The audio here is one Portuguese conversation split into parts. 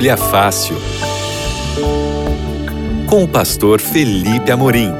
Bíblia Fácil. Com o pastor Felipe Amorim.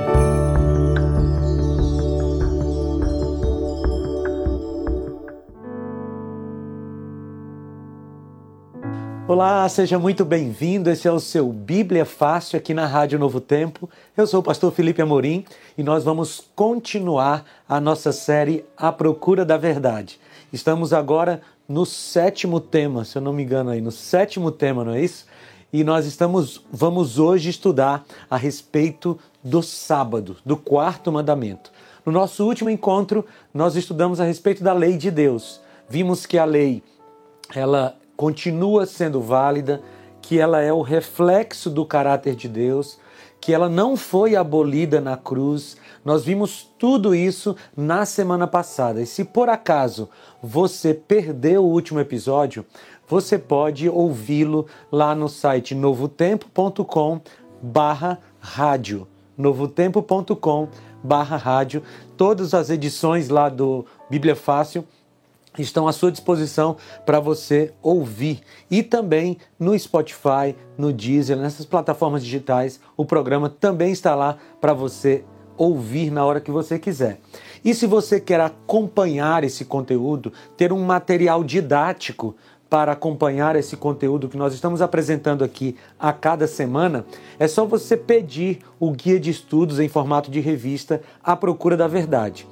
Olá, seja muito bem-vindo. Esse é o seu Bíblia Fácil aqui na Rádio Novo Tempo. Eu sou o pastor Felipe Amorim e nós vamos continuar a nossa série A Procura da Verdade. Estamos agora no sétimo tema, se eu não me engano aí, no sétimo tema, não é isso? E nós estamos, vamos hoje estudar a respeito do sábado, do quarto mandamento. No nosso último encontro, nós estudamos a respeito da lei de Deus. Vimos que a lei, ela continua sendo válida, que ela é o reflexo do caráter de Deus, que ela não foi abolida na cruz. Nós vimos tudo isso na semana passada. E se por acaso você perdeu o último episódio, você pode ouvi-lo lá no site novotempo.com barra rádio. novotempo.com barra rádio. Todas as edições lá do Bíblia Fácil estão à sua disposição para você ouvir. E também no Spotify, no Deezer, nessas plataformas digitais, o programa também está lá para você ouvir na hora que você quiser. E se você quer acompanhar esse conteúdo, ter um material didático para acompanhar esse conteúdo que nós estamos apresentando aqui a cada semana, é só você pedir o guia de estudos em formato de revista À Procura da Verdade.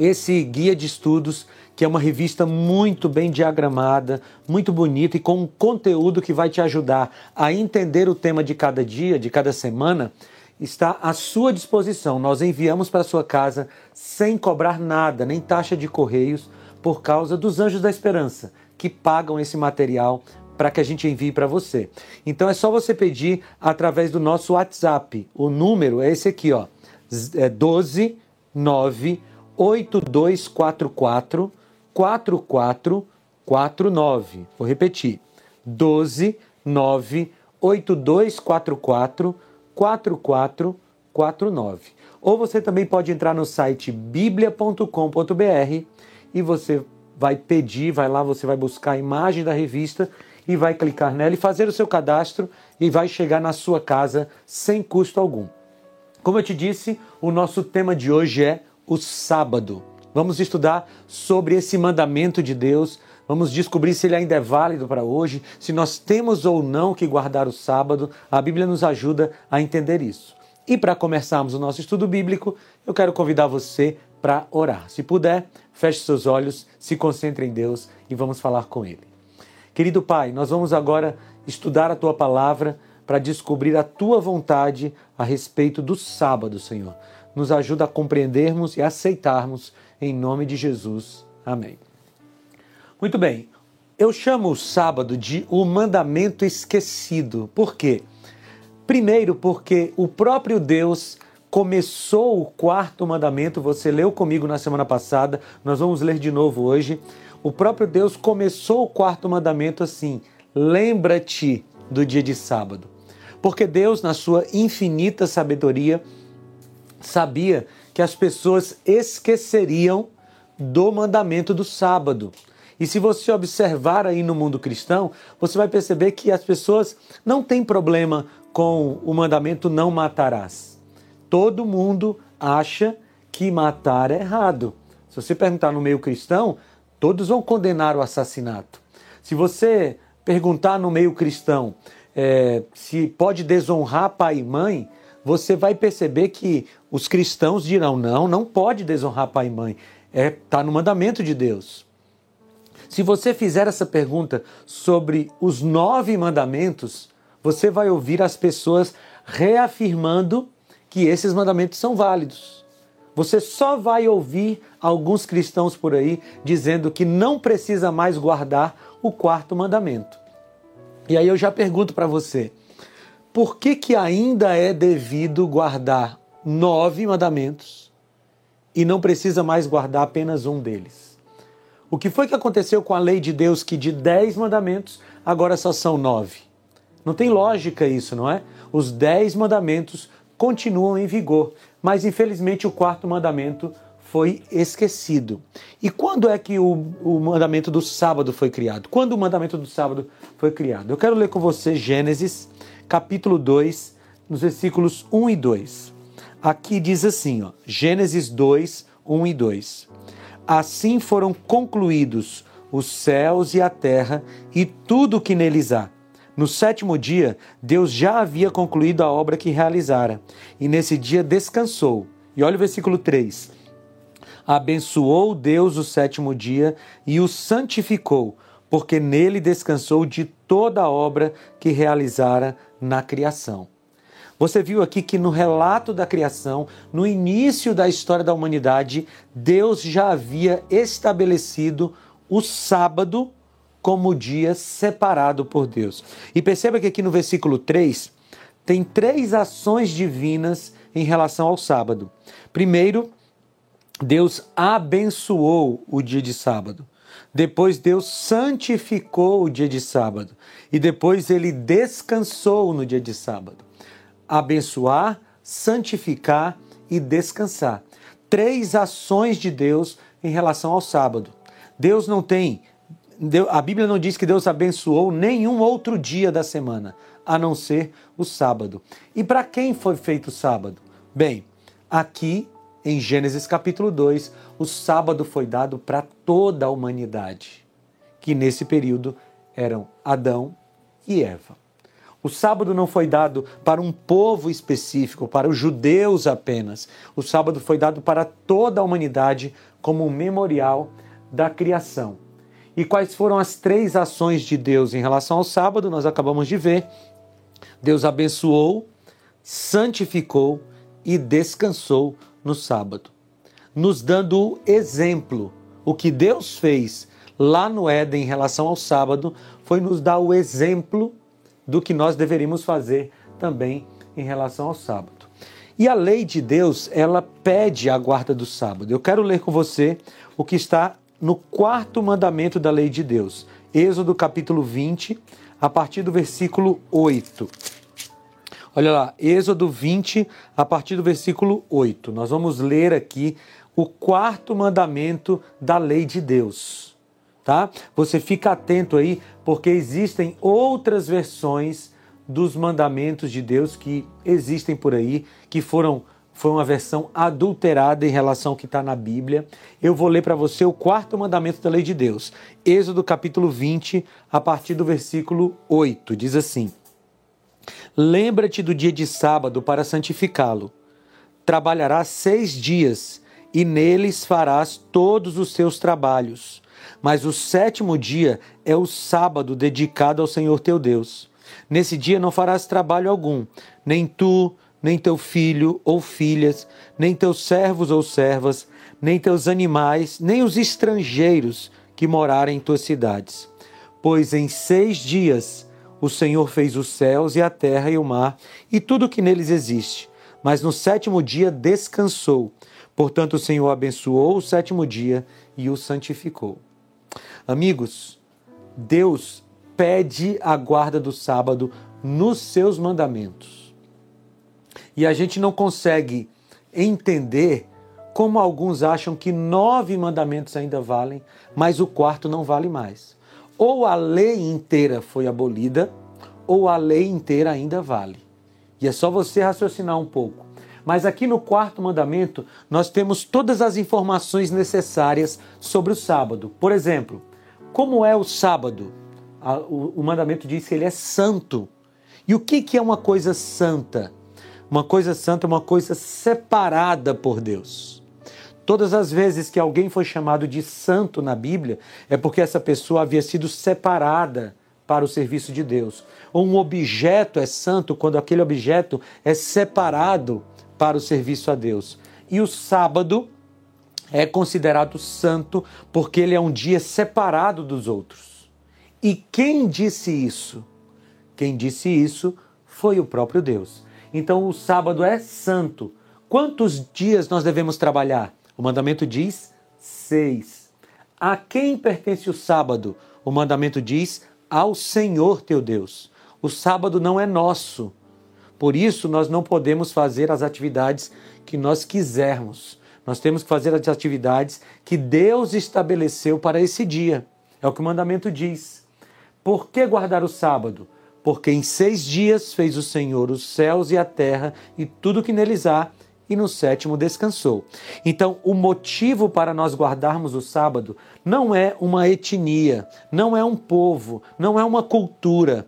Esse guia de estudos que é uma revista muito bem diagramada, muito bonita e com um conteúdo que vai te ajudar a entender o tema de cada dia, de cada semana, está à sua disposição. Nós enviamos para sua casa sem cobrar nada, nem taxa de correios, por causa dos Anjos da Esperança, que pagam esse material para que a gente envie para você. Então é só você pedir através do nosso WhatsApp. O número é esse aqui, ó. É 12 9 8244 4449. Vou repetir. 12 9 8244 4449. Ou você também pode entrar no site biblia.com.br e você vai pedir, vai lá, você vai buscar a imagem da revista e vai clicar nela e fazer o seu cadastro e vai chegar na sua casa sem custo algum. Como eu te disse, o nosso tema de hoje é o sábado. Vamos estudar sobre esse mandamento de Deus. Vamos descobrir se ele ainda é válido para hoje, se nós temos ou não que guardar o sábado. A Bíblia nos ajuda a entender isso. E para começarmos o nosso estudo bíblico, eu quero convidar você para orar. Se puder, feche seus olhos, se concentre em Deus e vamos falar com Ele. Querido Pai, nós vamos agora estudar a Tua palavra para descobrir a Tua vontade a respeito do sábado, Senhor. Nos ajuda a compreendermos e aceitarmos em nome de Jesus. Amém. Muito bem, eu chamo o sábado de o mandamento esquecido. Por quê? Primeiro, porque o próprio Deus começou o quarto mandamento, você leu comigo na semana passada, nós vamos ler de novo hoje. O próprio Deus começou o quarto mandamento assim: lembra-te do dia de sábado. Porque Deus, na sua infinita sabedoria, sabia que as pessoas esqueceriam do mandamento do sábado. E se você observar aí no mundo cristão, você vai perceber que as pessoas não têm problema com o mandamento não matarás. Todo mundo acha que matar é errado. Se você perguntar no meio cristão, todos vão condenar o assassinato. Se você perguntar no meio cristão é, se pode desonrar pai e mãe, você vai perceber que os cristãos dirão: não, não pode desonrar pai e mãe. Está é, tá no mandamento de Deus. Se você fizer essa pergunta sobre os nove mandamentos, você vai ouvir as pessoas reafirmando que esses mandamentos são válidos. Você só vai ouvir alguns cristãos por aí dizendo que não precisa mais guardar o quarto mandamento. E aí eu já pergunto para você: por que, que ainda é devido guardar nove mandamentos e não precisa mais guardar apenas um deles? O que foi que aconteceu com a lei de Deus que de dez mandamentos agora só são nove? Não tem lógica isso, não é? Os dez mandamentos continuam em vigor, mas infelizmente o quarto mandamento foi esquecido. E quando é que o, o, mandamento do sábado foi criado? Quando o mandamento do sábado foi criado? Eu quero ler com você Gênesis, capítulo 2, nos versículos 1 e 2. Aqui diz assim, ó, Gênesis 2, 1 e 2. Assim foram concluídos os céus e a terra e tudo o que neles há. No sétimo dia, Deus já havia concluído a obra que realizara, e nesse dia descansou. E olha o versículo 3 abençoou Deus o sétimo dia e o santificou, porque nele descansou de toda a obra que realizara na criação. Você viu aqui que no relato da criação, no início da história da humanidade, Deus já havia estabelecido o sábado como dia separado por Deus. E perceba que aqui no versículo 3 tem três ações divinas em relação ao sábado. Primeiro, Deus abençoou o dia de sábado. Depois Deus santificou o dia de sábado. E depois ele descansou no dia de sábado. Abençoar, santificar e descansar. Três ações de Deus em relação ao sábado. Deus não tem, a Bíblia não diz que Deus abençoou nenhum outro dia da semana, a não ser o sábado. E para quem foi feito o sábado? Bem, aqui em Gênesis capítulo 2, o sábado foi dado para toda a humanidade, que nesse período eram Adão e Eva. O sábado não foi dado para um povo específico, para os judeus apenas. O sábado foi dado para toda a humanidade como um memorial da criação. E quais foram as três ações de Deus em relação ao sábado? Nós acabamos de ver. Deus abençoou, santificou e descansou no sábado, nos dando exemplo. O que Deus fez lá no Éden em relação ao sábado foi nos dar o exemplo do que nós deveríamos fazer também em relação ao sábado. E a lei de Deus, ela pede a guarda do sábado. Eu quero ler com você o que está no quarto mandamento da lei de Deus. Êxodo capítulo 20, a partir do versículo 8. Olha lá, Êxodo 20, a partir do versículo 8. Nós vamos ler aqui o quarto mandamento da lei de Deus. Tá? Você fica atento aí, porque existem outras versões dos mandamentos de Deus que existem por aí, que foram foi uma versão adulterada em relação ao que está na Bíblia. Eu vou ler para você o quarto mandamento da lei de Deus. Êxodo capítulo 20, a partir do versículo 8. Diz assim: Lembra-te do dia de sábado para santificá-lo. Trabalharás seis dias e neles farás todos os seus trabalhos. Mas o sétimo dia é o sábado dedicado ao Senhor teu Deus. Nesse dia não farás trabalho algum, nem tu, nem teu filho ou filhas, nem teus servos ou servas, nem teus animais, nem os estrangeiros que morarem em tuas cidades. Pois em seis dias o Senhor fez os céus e a terra e o mar e tudo o que neles existe. Mas no sétimo dia descansou. Portanto, o Senhor abençoou o sétimo dia e o santificou. Amigos, Deus pede a guarda do sábado nos seus mandamentos. E a gente não consegue entender como alguns acham que nove mandamentos ainda valem, mas o quarto não vale mais. Ou a lei inteira foi abolida, ou a lei inteira ainda vale. E é só você raciocinar um pouco. Mas aqui no quarto mandamento, nós temos todas as informações necessárias sobre o sábado. Por exemplo, como é o sábado? O mandamento diz que ele é santo. E o que é uma coisa santa? Uma coisa santa é uma coisa separada por Deus. Todas as vezes que alguém foi chamado de santo na Bíblia, é porque essa pessoa havia sido separada para o serviço de Deus. Um objeto é santo quando aquele objeto é separado para o serviço a Deus. E o sábado é considerado santo porque ele é um dia separado dos outros. E quem disse isso? Quem disse isso foi o próprio Deus. Então o sábado é santo. Quantos dias nós devemos trabalhar? O mandamento diz seis. A quem pertence o sábado? O mandamento diz ao Senhor teu Deus. O sábado não é nosso. Por isso, nós não podemos fazer as atividades que nós quisermos. Nós temos que fazer as atividades que Deus estabeleceu para esse dia. É o que o mandamento diz. Por que guardar o sábado? Porque em seis dias fez o Senhor os céus e a terra e tudo que neles há, e no sétimo descansou. Então, o motivo para nós guardarmos o sábado não é uma etnia, não é um povo, não é uma cultura.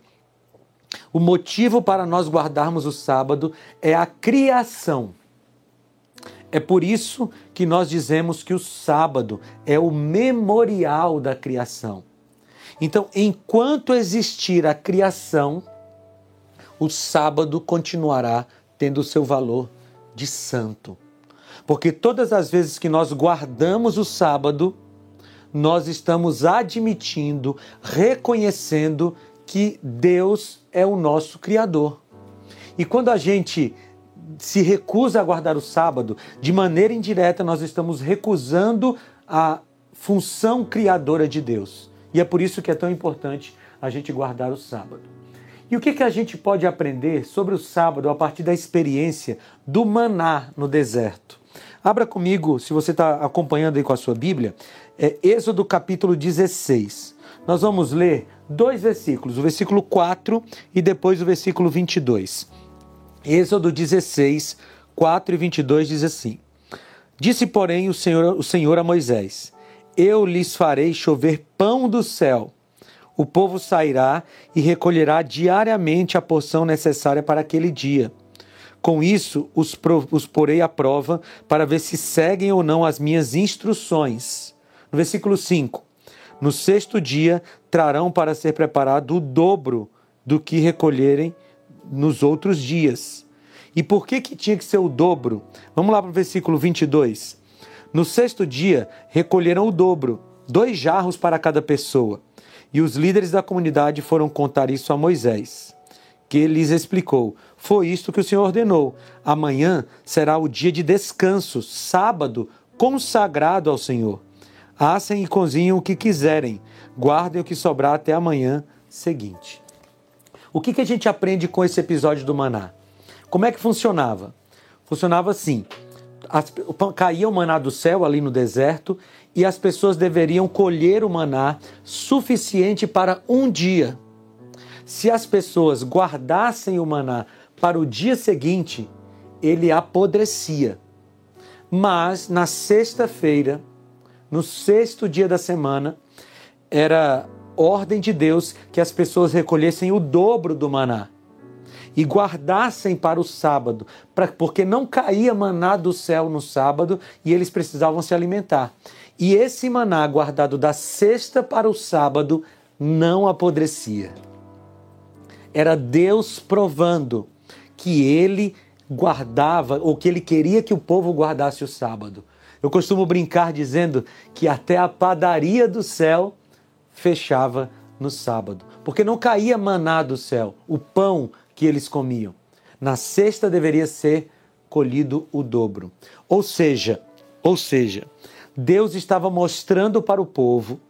O motivo para nós guardarmos o sábado é a criação. É por isso que nós dizemos que o sábado é o memorial da criação. Então, enquanto existir a criação, o sábado continuará tendo o seu valor de santo. Porque todas as vezes que nós guardamos o sábado, nós estamos admitindo, reconhecendo que Deus é o nosso Criador. E quando a gente se recusa a guardar o sábado, de maneira indireta, nós estamos recusando a função criadora de Deus. E é por isso que é tão importante a gente guardar o sábado. E o que, que a gente pode aprender sobre o sábado a partir da experiência do maná no deserto? Abra comigo, se você está acompanhando aí com a sua Bíblia, é Êxodo capítulo 16. Nós vamos ler dois versículos, o versículo 4 e depois o versículo 22. Êxodo 16, 4 e 22 diz assim: Disse, porém, o Senhor, o Senhor a Moisés: Eu lhes farei chover pão do céu o povo sairá e recolherá diariamente a porção necessária para aquele dia. Com isso, os, os porei à prova para ver se seguem ou não as minhas instruções. No versículo 5: No sexto dia trarão para ser preparado o dobro do que recolherem nos outros dias. E por que, que tinha que ser o dobro? Vamos lá para o versículo 22. No sexto dia recolheram o dobro, dois jarros para cada pessoa. E os líderes da comunidade foram contar isso a Moisés, que lhes explicou: Foi isto que o Senhor ordenou. Amanhã será o dia de descanso, sábado, consagrado ao Senhor. Assem e cozinhem o que quiserem, guardem o que sobrar até amanhã seguinte. O que, que a gente aprende com esse episódio do maná? Como é que funcionava? Funcionava assim: as, caía o maná do céu ali no deserto e as pessoas deveriam colher o maná suficiente para um dia. Se as pessoas guardassem o maná para o dia seguinte, ele apodrecia. Mas na sexta-feira, no sexto dia da semana, era ordem de Deus que as pessoas recolhessem o dobro do maná e guardassem para o sábado, pra, porque não caía maná do céu no sábado e eles precisavam se alimentar. E esse maná guardado da sexta para o sábado não apodrecia. Era Deus provando que ele guardava, ou que ele queria que o povo guardasse o sábado. Eu costumo brincar dizendo que até a padaria do céu fechava no sábado, porque não caía maná do céu, o pão que eles comiam. Na sexta deveria ser colhido o dobro. Ou seja, ou seja, Deus estava mostrando para o povo,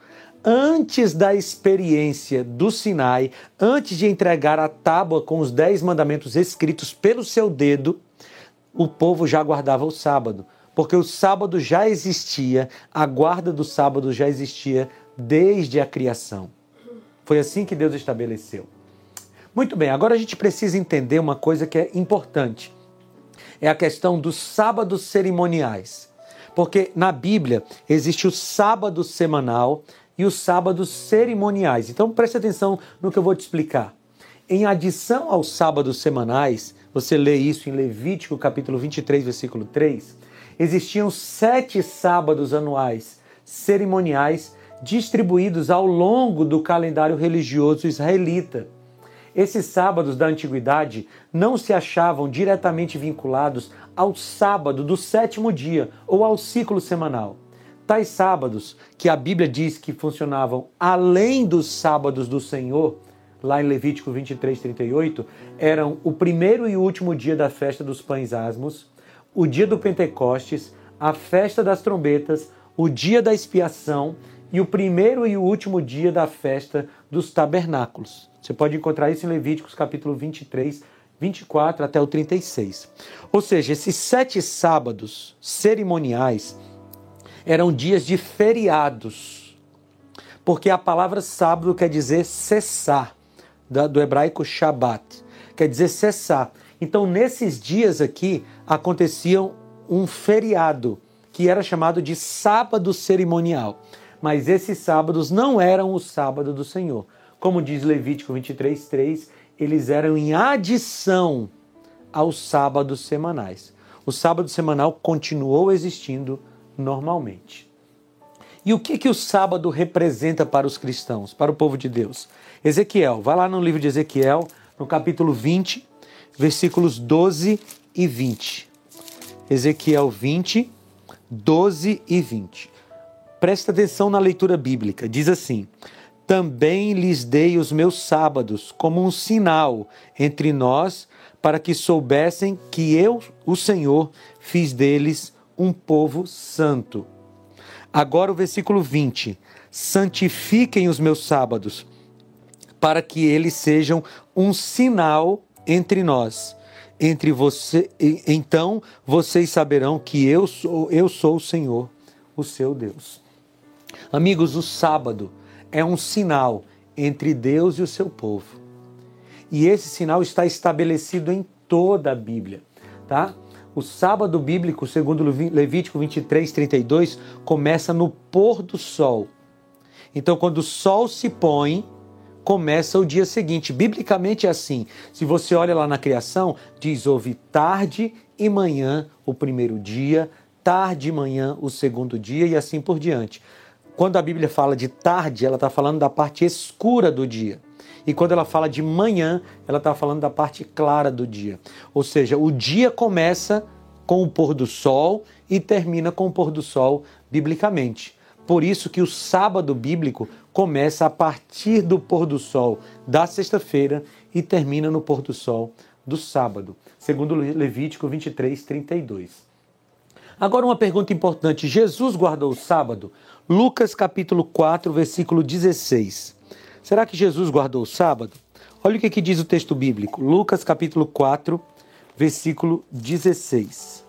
antes da experiência do Sinai, antes de entregar a tábua com os dez mandamentos escritos pelo seu dedo, o povo já guardava o sábado, porque o sábado já existia, a guarda do sábado já existia desde a criação. Foi assim que Deus estabeleceu. Muito bem, agora a gente precisa entender uma coisa que é importante. É a questão dos sábados cerimoniais. Porque na Bíblia existe o sábado semanal e os sábados cerimoniais. Então preste atenção no que eu vou te explicar. Em adição aos sábados semanais, você lê isso em Levítico capítulo 23, versículo 3, existiam sete sábados anuais cerimoniais distribuídos ao longo do calendário religioso israelita. Esses sábados da antiguidade não se achavam diretamente vinculados ao sábado do sétimo dia ou ao ciclo semanal. Tais sábados, que a Bíblia diz que funcionavam além dos sábados do Senhor, lá em Levítico 23, 38, eram o primeiro e último dia da festa dos pães asmos, o dia do Pentecostes, a festa das trombetas, o dia da expiação e o primeiro e último dia da festa dos tabernáculos. Você pode encontrar isso em Levíticos capítulo 23, 24 até o 36. Ou seja, esses sete sábados cerimoniais eram dias de feriados, porque a palavra sábado quer dizer cessar, do hebraico Shabat, quer dizer cessar. Então, nesses dias aqui, aconteciam um feriado, que era chamado de sábado cerimonial. Mas esses sábados não eram o sábado do Senhor. Como diz Levítico 23, 3, eles eram em adição aos sábados semanais. O sábado semanal continuou existindo normalmente. E o que, que o sábado representa para os cristãos, para o povo de Deus? Ezequiel, vai lá no livro de Ezequiel, no capítulo 20, versículos 12 e 20. Ezequiel 20, 12 e 20. Presta atenção na leitura bíblica. Diz assim: Também lhes dei os meus sábados como um sinal entre nós, para que soubessem que eu, o Senhor, fiz deles um povo santo. Agora o versículo 20: Santifiquem os meus sábados, para que eles sejam um sinal entre nós. Entre você, então vocês saberão que eu sou, eu sou o Senhor, o seu Deus. Amigos, o sábado é um sinal entre Deus e o seu povo. E esse sinal está estabelecido em toda a Bíblia, tá? O sábado bíblico, segundo Levítico 23, 32, começa no pôr do sol. Então, quando o sol se põe, começa o dia seguinte. Biblicamente é assim. Se você olha lá na criação, diz: houve tarde e manhã o primeiro dia, tarde e manhã o segundo dia e assim por diante. Quando a Bíblia fala de tarde, ela está falando da parte escura do dia. E quando ela fala de manhã, ela está falando da parte clara do dia. Ou seja, o dia começa com o pôr do sol e termina com o pôr do sol biblicamente. Por isso que o sábado bíblico começa a partir do pôr do sol da sexta-feira e termina no pôr do sol do sábado, segundo Levítico 23, 32. Agora uma pergunta importante: Jesus guardou o sábado? Lucas capítulo 4, versículo 16. Será que Jesus guardou o sábado? Olha o que, que diz o texto bíblico. Lucas capítulo 4, versículo 16.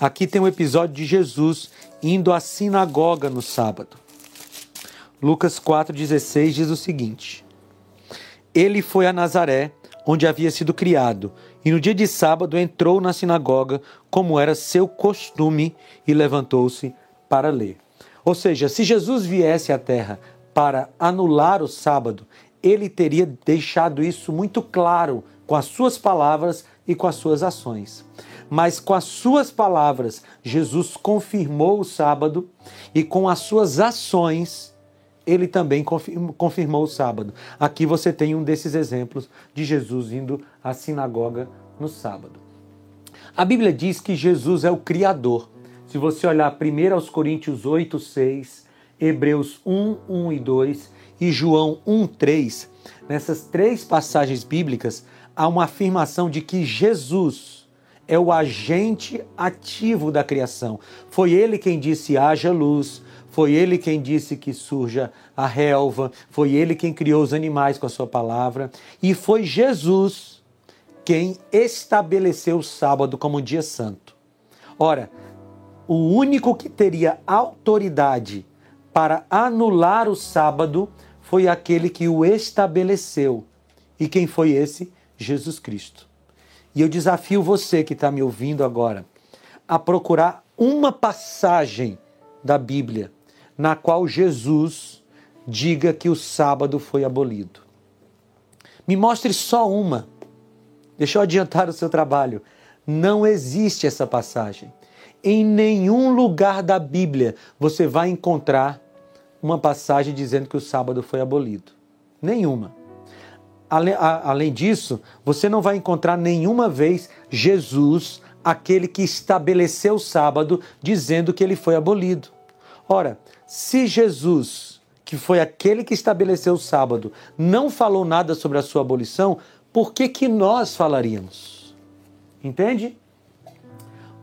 Aqui tem um episódio de Jesus indo à sinagoga no sábado. Lucas 4,16 diz o seguinte: Ele foi a Nazaré, onde havia sido criado, e no dia de sábado entrou na sinagoga, como era seu costume, e levantou-se para ler. Ou seja, se Jesus viesse à terra para anular o sábado, ele teria deixado isso muito claro com as suas palavras e com as suas ações mas com as suas palavras, Jesus confirmou o sábado e com as suas ações, ele também confirmou o sábado. Aqui você tem um desses exemplos de Jesus indo à sinagoga no sábado. A Bíblia diz que Jesus é o Criador. Se você olhar primeiro aos Coríntios 8, 6, Hebreus 1, 1 e 2 e João 1, 3, nessas três passagens bíblicas, há uma afirmação de que Jesus, é o agente ativo da criação. Foi ele quem disse haja luz, foi ele quem disse que surja a relva, foi ele quem criou os animais com a sua palavra, e foi Jesus quem estabeleceu o sábado como dia santo. Ora, o único que teria autoridade para anular o sábado foi aquele que o estabeleceu. E quem foi esse? Jesus Cristo. E eu desafio você que está me ouvindo agora a procurar uma passagem da Bíblia na qual Jesus diga que o sábado foi abolido. Me mostre só uma. Deixa eu adiantar o seu trabalho. Não existe essa passagem. Em nenhum lugar da Bíblia você vai encontrar uma passagem dizendo que o sábado foi abolido. Nenhuma. Além disso, você não vai encontrar nenhuma vez Jesus, aquele que estabeleceu o sábado, dizendo que ele foi abolido. Ora, se Jesus, que foi aquele que estabeleceu o sábado, não falou nada sobre a sua abolição, por que, que nós falaríamos? Entende?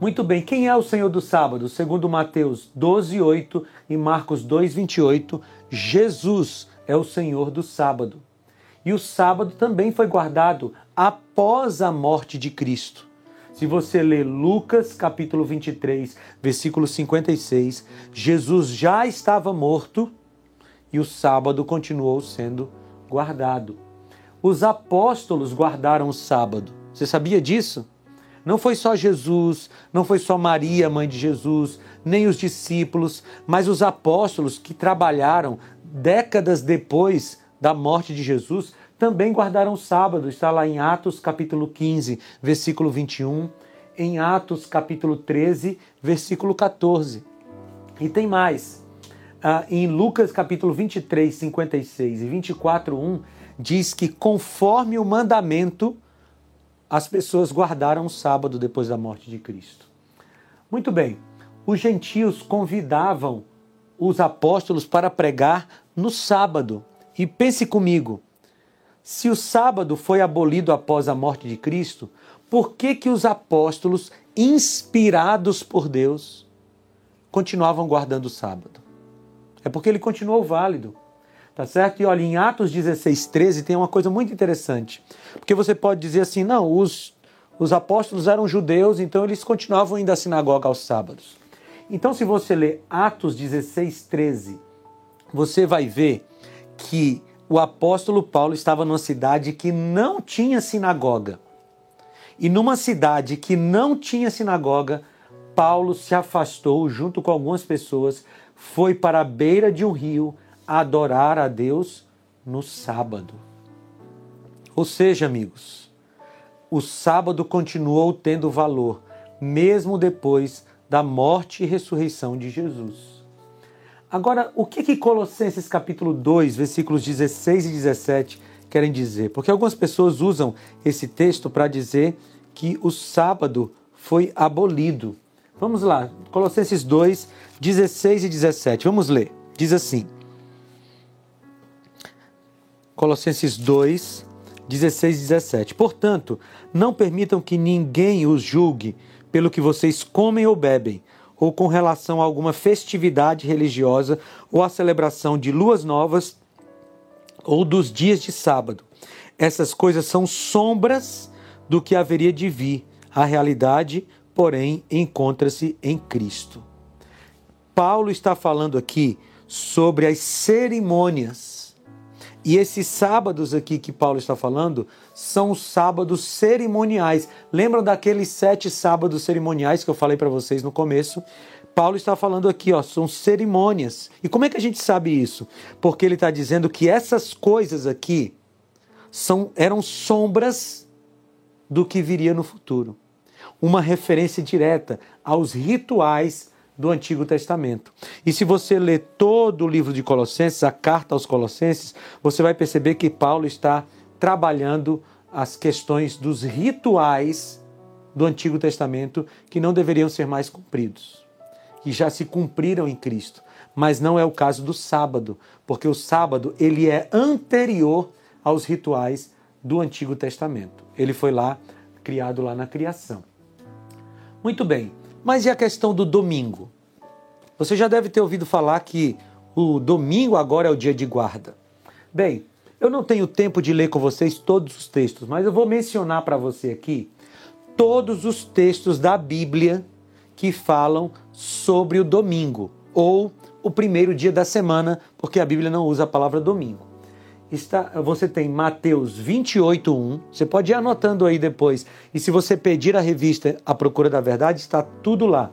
Muito bem, quem é o Senhor do sábado? Segundo Mateus 12, 8 e Marcos 2, 28, Jesus é o Senhor do sábado. E o sábado também foi guardado após a morte de Cristo. Se você ler Lucas capítulo 23, versículo 56, Jesus já estava morto e o sábado continuou sendo guardado. Os apóstolos guardaram o sábado. Você sabia disso? Não foi só Jesus, não foi só Maria, mãe de Jesus, nem os discípulos, mas os apóstolos que trabalharam décadas depois da morte de Jesus também guardaram o sábado. Está lá em Atos capítulo 15, versículo 21, em Atos capítulo 13, versículo 14. E tem mais. Ah, em Lucas capítulo 23, 56 e 24, 1, diz que conforme o mandamento, as pessoas guardaram o sábado depois da morte de Cristo. Muito bem, os gentios convidavam os apóstolos para pregar no sábado. E pense comigo, se o sábado foi abolido após a morte de Cristo, por que que os apóstolos, inspirados por Deus, continuavam guardando o sábado? É porque ele continuou válido. Tá certo? E olha, em Atos 16, 13 tem uma coisa muito interessante. Porque você pode dizer assim, não, os, os apóstolos eram judeus, então eles continuavam indo à sinagoga aos sábados. Então, se você ler Atos 16, 13, você vai ver que o apóstolo Paulo estava numa cidade que não tinha sinagoga. E numa cidade que não tinha sinagoga, Paulo se afastou junto com algumas pessoas, foi para a beira de um rio adorar a Deus no sábado. Ou seja, amigos, o sábado continuou tendo valor, mesmo depois da morte e ressurreição de Jesus. Agora, o que, que Colossenses capítulo 2, versículos 16 e 17 querem dizer? Porque algumas pessoas usam esse texto para dizer que o sábado foi abolido. Vamos lá, Colossenses 2, 16 e 17. Vamos ler. Diz assim: Colossenses 2, 16 e 17. Portanto, não permitam que ninguém os julgue pelo que vocês comem ou bebem, ou com relação a alguma festividade religiosa, ou a celebração de luas novas, ou dos dias de sábado. Essas coisas são sombras do que haveria de vir. A realidade, porém, encontra-se em Cristo. Paulo está falando aqui sobre as cerimônias e esses sábados aqui que Paulo está falando são os sábados cerimoniais. Lembram daqueles sete sábados cerimoniais que eu falei para vocês no começo? Paulo está falando aqui, ó, são cerimônias. E como é que a gente sabe isso? Porque ele está dizendo que essas coisas aqui são, eram sombras do que viria no futuro. Uma referência direta aos rituais do Antigo Testamento. E se você ler todo o livro de Colossenses, a carta aos Colossenses, você vai perceber que Paulo está trabalhando as questões dos rituais do Antigo Testamento que não deveriam ser mais cumpridos. E já se cumpriram em Cristo. Mas não é o caso do sábado, porque o sábado ele é anterior aos rituais do Antigo Testamento. Ele foi lá criado lá na criação. Muito bem. Mas e a questão do domingo? Você já deve ter ouvido falar que o domingo agora é o dia de guarda. Bem, eu não tenho tempo de ler com vocês todos os textos, mas eu vou mencionar para você aqui todos os textos da Bíblia que falam sobre o domingo ou o primeiro dia da semana, porque a Bíblia não usa a palavra domingo está, você tem Mateus 28:1. Você pode ir anotando aí depois. E se você pedir a revista A Procura da Verdade, está tudo lá.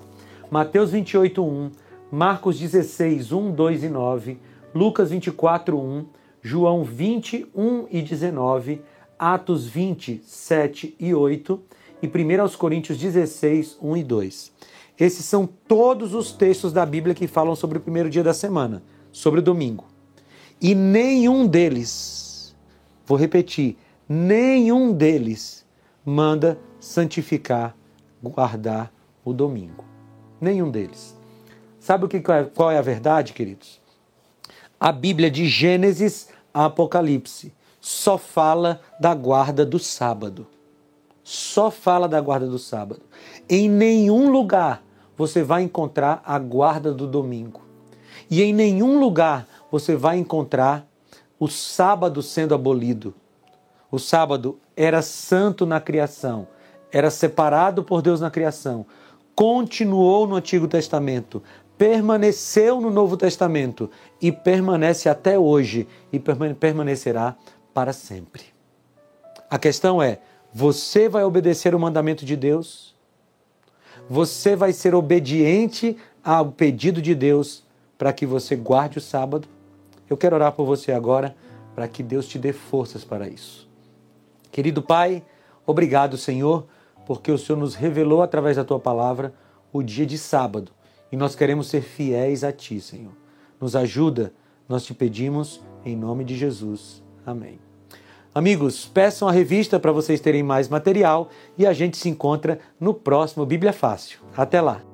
Mateus 28:1, Marcos 16, 1, 2 e 9, Lucas 24, 1, João 20, 1 e 19, Atos 20, 7 e 8 e 1 Coríntios 16, 1 e 2. Esses são todos os textos da Bíblia que falam sobre o primeiro dia da semana, sobre o domingo. E nenhum deles, vou repetir, nenhum deles manda santificar, guardar o domingo. Nenhum deles. Sabe o que, é, qual é a verdade, queridos? A Bíblia de Gênesis a Apocalipse só fala da guarda do sábado. Só fala da guarda do sábado. Em nenhum lugar você vai encontrar a guarda do domingo. E em nenhum lugar você vai encontrar o sábado sendo abolido O sábado era santo na criação, era separado por Deus na criação, continuou no Antigo Testamento, permaneceu no Novo Testamento e permanece até hoje e permanecerá para sempre. A questão é: você vai obedecer o mandamento de Deus? Você vai ser obediente ao pedido de Deus para que você guarde o sábado? Eu quero orar por você agora para que Deus te dê forças para isso. Querido Pai, obrigado, Senhor, porque o Senhor nos revelou através da tua palavra o dia de sábado e nós queremos ser fiéis a ti, Senhor. Nos ajuda, nós te pedimos em nome de Jesus. Amém. Amigos, peçam a revista para vocês terem mais material e a gente se encontra no próximo Bíblia Fácil. Até lá!